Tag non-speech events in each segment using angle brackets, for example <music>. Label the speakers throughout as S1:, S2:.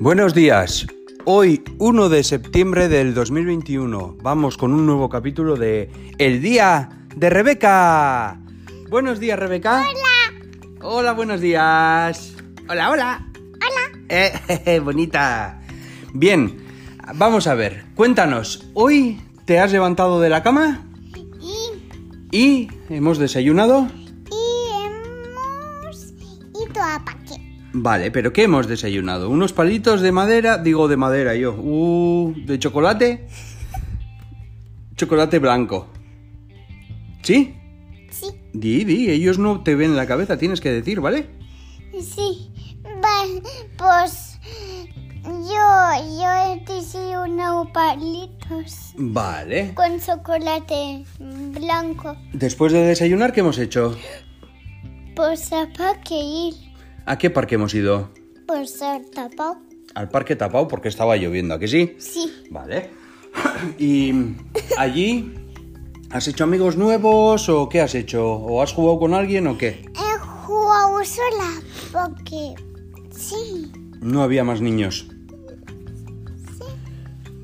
S1: Buenos días. Hoy, 1 de septiembre del 2021, vamos con un nuevo capítulo de El Día de Rebeca. Buenos días, Rebeca.
S2: Hola.
S1: Hola, buenos días. Hola, hola.
S2: Hola.
S1: Eh, <laughs> bonita. Bien, vamos a ver. Cuéntanos, ¿hoy te has levantado de la cama
S2: Y,
S1: y hemos desayunado? Vale, pero ¿qué hemos desayunado? ¿Unos palitos de madera? Digo de madera yo. Uh, ¿De chocolate? Chocolate blanco. ¿Sí?
S2: Sí,
S1: Di, di, ellos no te ven la cabeza, tienes que decir, ¿vale?
S2: sí. Va- pues yo, yo he desayunado palitos
S1: Vale.
S2: con chocolate blanco.
S1: Después de desayunar, ¿qué hemos hecho?
S2: Pues a parque ir.
S1: ¿A qué parque hemos ido?
S2: Pues a tapado.
S1: Al parque tapado porque estaba lloviendo, ¿a que sí?
S2: Sí.
S1: Vale. <clears throat> ¿Y allí has hecho amigos nuevos o qué has hecho? ¿O has jugado con alguien o qué?
S2: He jugado sola porque sí.
S1: No había más niños.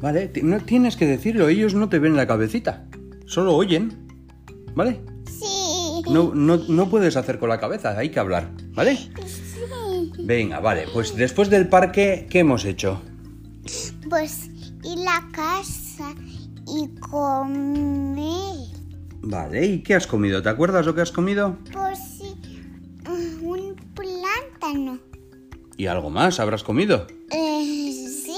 S1: Vale, ti- no tienes que decirlo, ellos no te ven la cabecita, solo oyen. ¿Vale?
S2: Sí.
S1: No, no, no puedes hacer con la cabeza, hay que hablar, ¿vale?
S2: Sí.
S1: Venga, vale, pues después del parque, ¿qué hemos hecho?
S2: Pues ir a casa y comer.
S1: Vale, ¿y qué has comido? ¿Te acuerdas lo que has comido?
S2: Pues sí, un plátano.
S1: ¿Y algo más habrás comido?
S2: Eh, sí,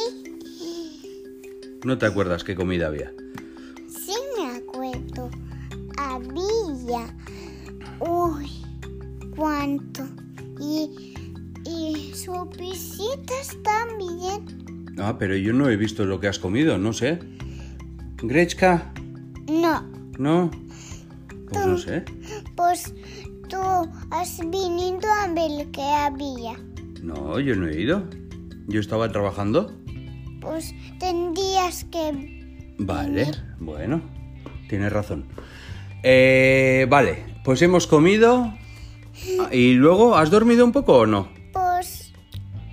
S1: No te acuerdas qué comida había.
S2: sí me acuerdo. Había. Uy, cuánto. Y, y sopisitas también.
S1: Ah, pero yo no he visto lo que has comido, no sé. ¿Grechka?
S2: No,
S1: ¿No? Pues no sé.
S2: pues tú has venido a ver qué había.
S1: No, yo no he ido. Yo estaba trabajando.
S2: Pues tendrías que...
S1: Vale, bueno, tienes razón. Eh, vale, pues hemos comido. Ah, ¿Y luego has dormido un poco o no?
S2: Pues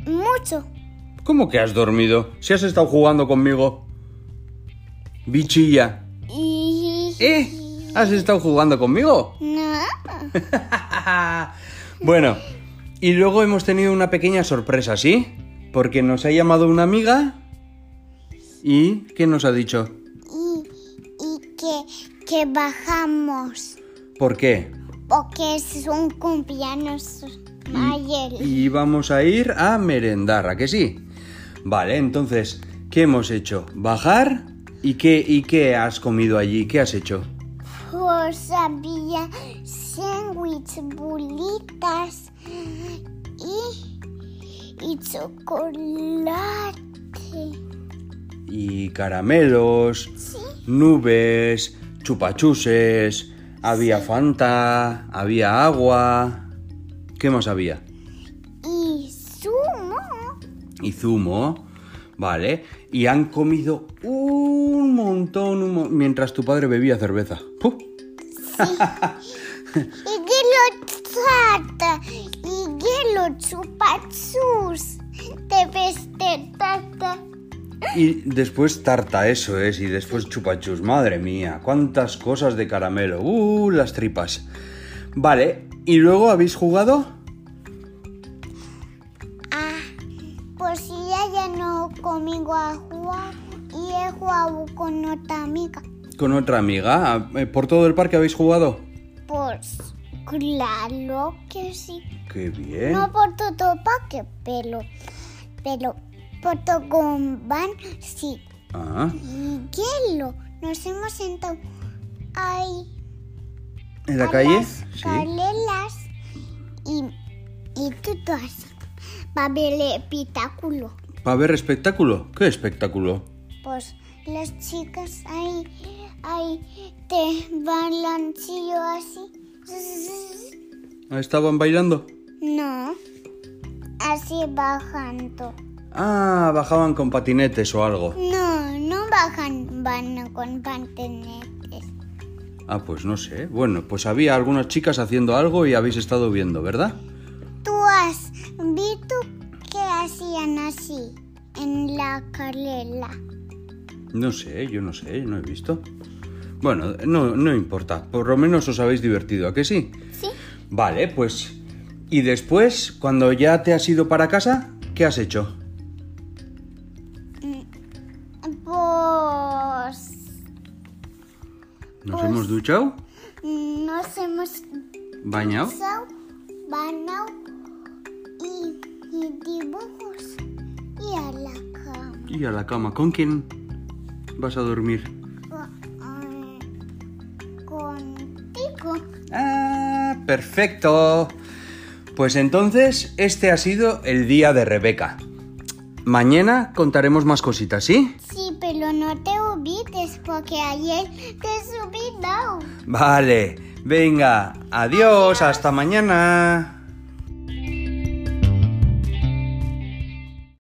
S2: mucho.
S1: ¿Cómo que has dormido? Si has estado jugando conmigo. Bichilla. ¿Eh? ¿Has estado jugando conmigo?
S2: No. <laughs>
S1: bueno, y luego hemos tenido una pequeña sorpresa, ¿sí? Porque nos ha llamado una amiga. ¿Y qué nos ha dicho?
S2: Y, y que, que bajamos.
S1: ¿Por qué?
S2: Porque es un cumpleaños ayer.
S1: Y vamos a ir a merendar, ¿a que sí? Vale, entonces, ¿qué hemos hecho? ¿Bajar? ¿Y qué, ¿Y qué has comido allí? ¿Qué has hecho?
S2: Pues había sándwich, bolitas y, y chocolate.
S1: Y caramelos, nubes, chupachuses, había fanta, había agua. ¿Qué más había?
S2: Y zumo.
S1: Y zumo, vale. Y han comido un montón, un mientras tu padre bebía cerveza. ¡Puh!
S2: Y hielo tarta. Y hielo chupachus. Te ves de tarta.
S1: Y después tarta, eso es, y después chupachus. Madre mía, cuántas cosas de caramelo. Uh, las tripas. Vale, ¿y luego habéis jugado?
S2: Ah, pues ya ya no conmigo a jugar y he jugado con otra amiga.
S1: Con otra amiga. Eh, ¿Por todo el parque habéis jugado?
S2: Pues claro que sí.
S1: Qué bien.
S2: No por todo parque, pero, pero por todo con van sí.
S1: Ah,
S2: Y hielo. Nos hemos sentado ahí.
S1: ¿En la
S2: a
S1: calle?
S2: las
S1: Sí.
S2: y, y todo así. Va a ver el espectáculo.
S1: ¿Para ver espectáculo? ¿Qué espectáculo?
S2: Pues las chicas ahí, ahí te bailan así.
S1: ¿Estaban bailando?
S2: No, así bajando.
S1: Ah, bajaban con patinetes o algo.
S2: No, no bajan, van con patinetes.
S1: Ah, pues no sé. Bueno, pues había algunas chicas haciendo algo y habéis estado viendo, ¿verdad?
S2: ¿Tú has visto que hacían así? en la carrera.
S1: No sé, yo no sé, no he visto. Bueno, no, no importa. Por lo menos os habéis divertido, ¿a que sí?
S2: Sí.
S1: Vale, pues... ¿Y después, cuando ya te has ido para casa, qué has hecho? ¿Nos
S2: Pues-
S1: hemos duchado?
S2: nos hemos
S1: ¿Bañado?
S2: bañado y, y dibujos y a la cama.
S1: Y a la cama. ¿Con quién vas a dormir?
S2: Ah, Contigo.
S1: Ah, perfecto. Pues entonces, este ha sido el día de Rebeca. Mañana contaremos más cositas, ¿sí?
S2: Sí, olvides porque ayer te he subido.
S1: Vale. Venga, adiós, hasta mañana.